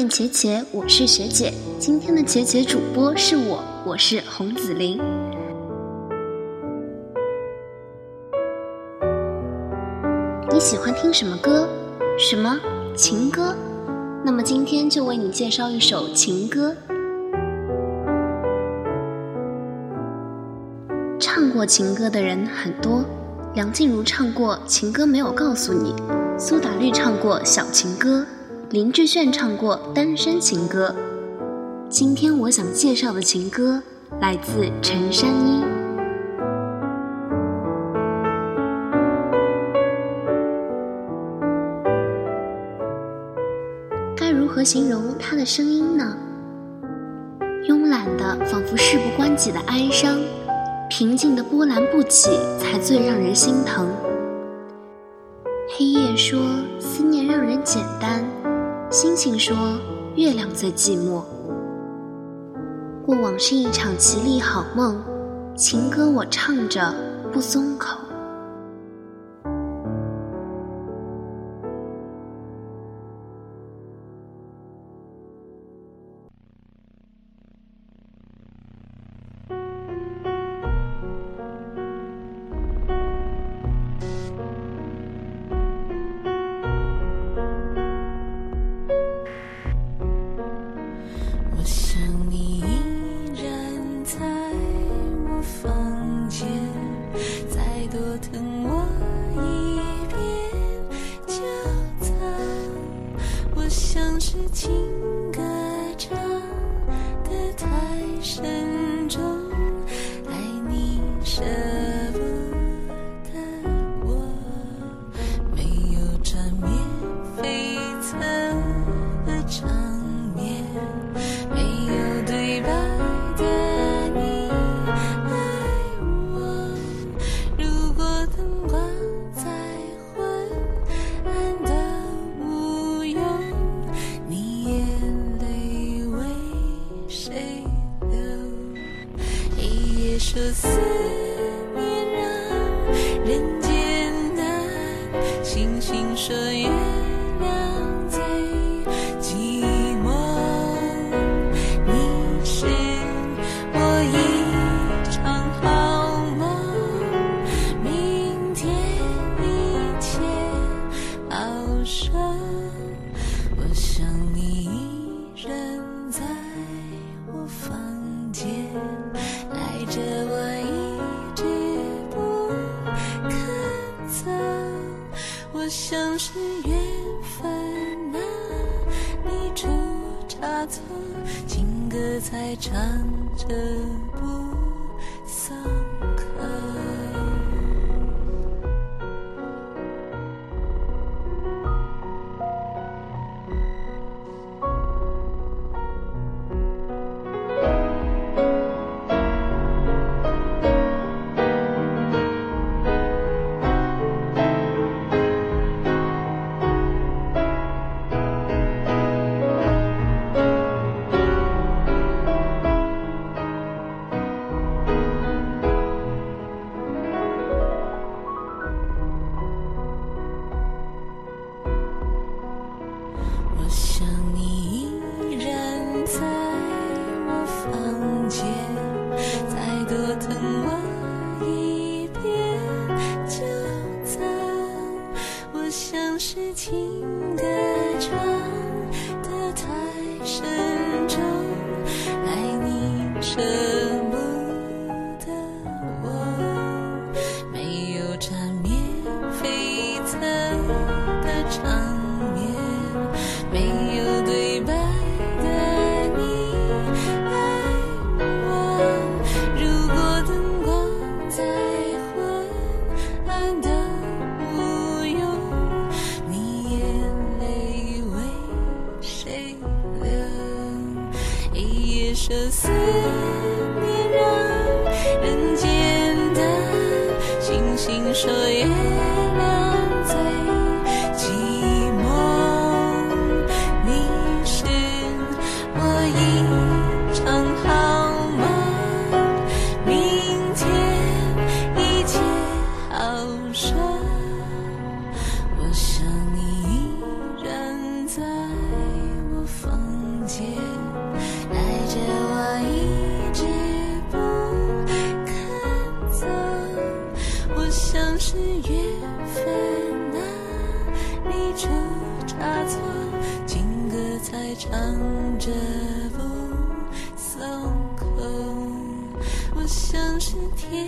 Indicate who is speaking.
Speaker 1: out。
Speaker 2: 外院且且，我是学姐。今天的且且主播是我，我是洪子玲。你喜欢听什么歌？什么情歌？那么今天就为你介绍一首情歌。唱过情歌的人很多，梁静茹唱过《情歌没有告诉你》，苏打绿唱过《小情歌》。林志炫唱过《单身情歌》，今天我想介绍的情歌来自陈珊妮。该如何形容她的声音呢？慵懒的，仿佛事不关己的哀伤；平静的波澜不起，才最让人心疼。黑夜说，思念让人简单。星星说：“月亮最寂寞。”过往是一场绮丽好梦，情歌我唱着不松口。思念让人间难，星星说。像是缘分啊，你出差错，情歌在唱着。在我房间，再多疼我一遍，就走。我像是情歌唱得太沉重，爱你舍不得我，没有缠绵悱恻的长。思。唱着不松口我像是铁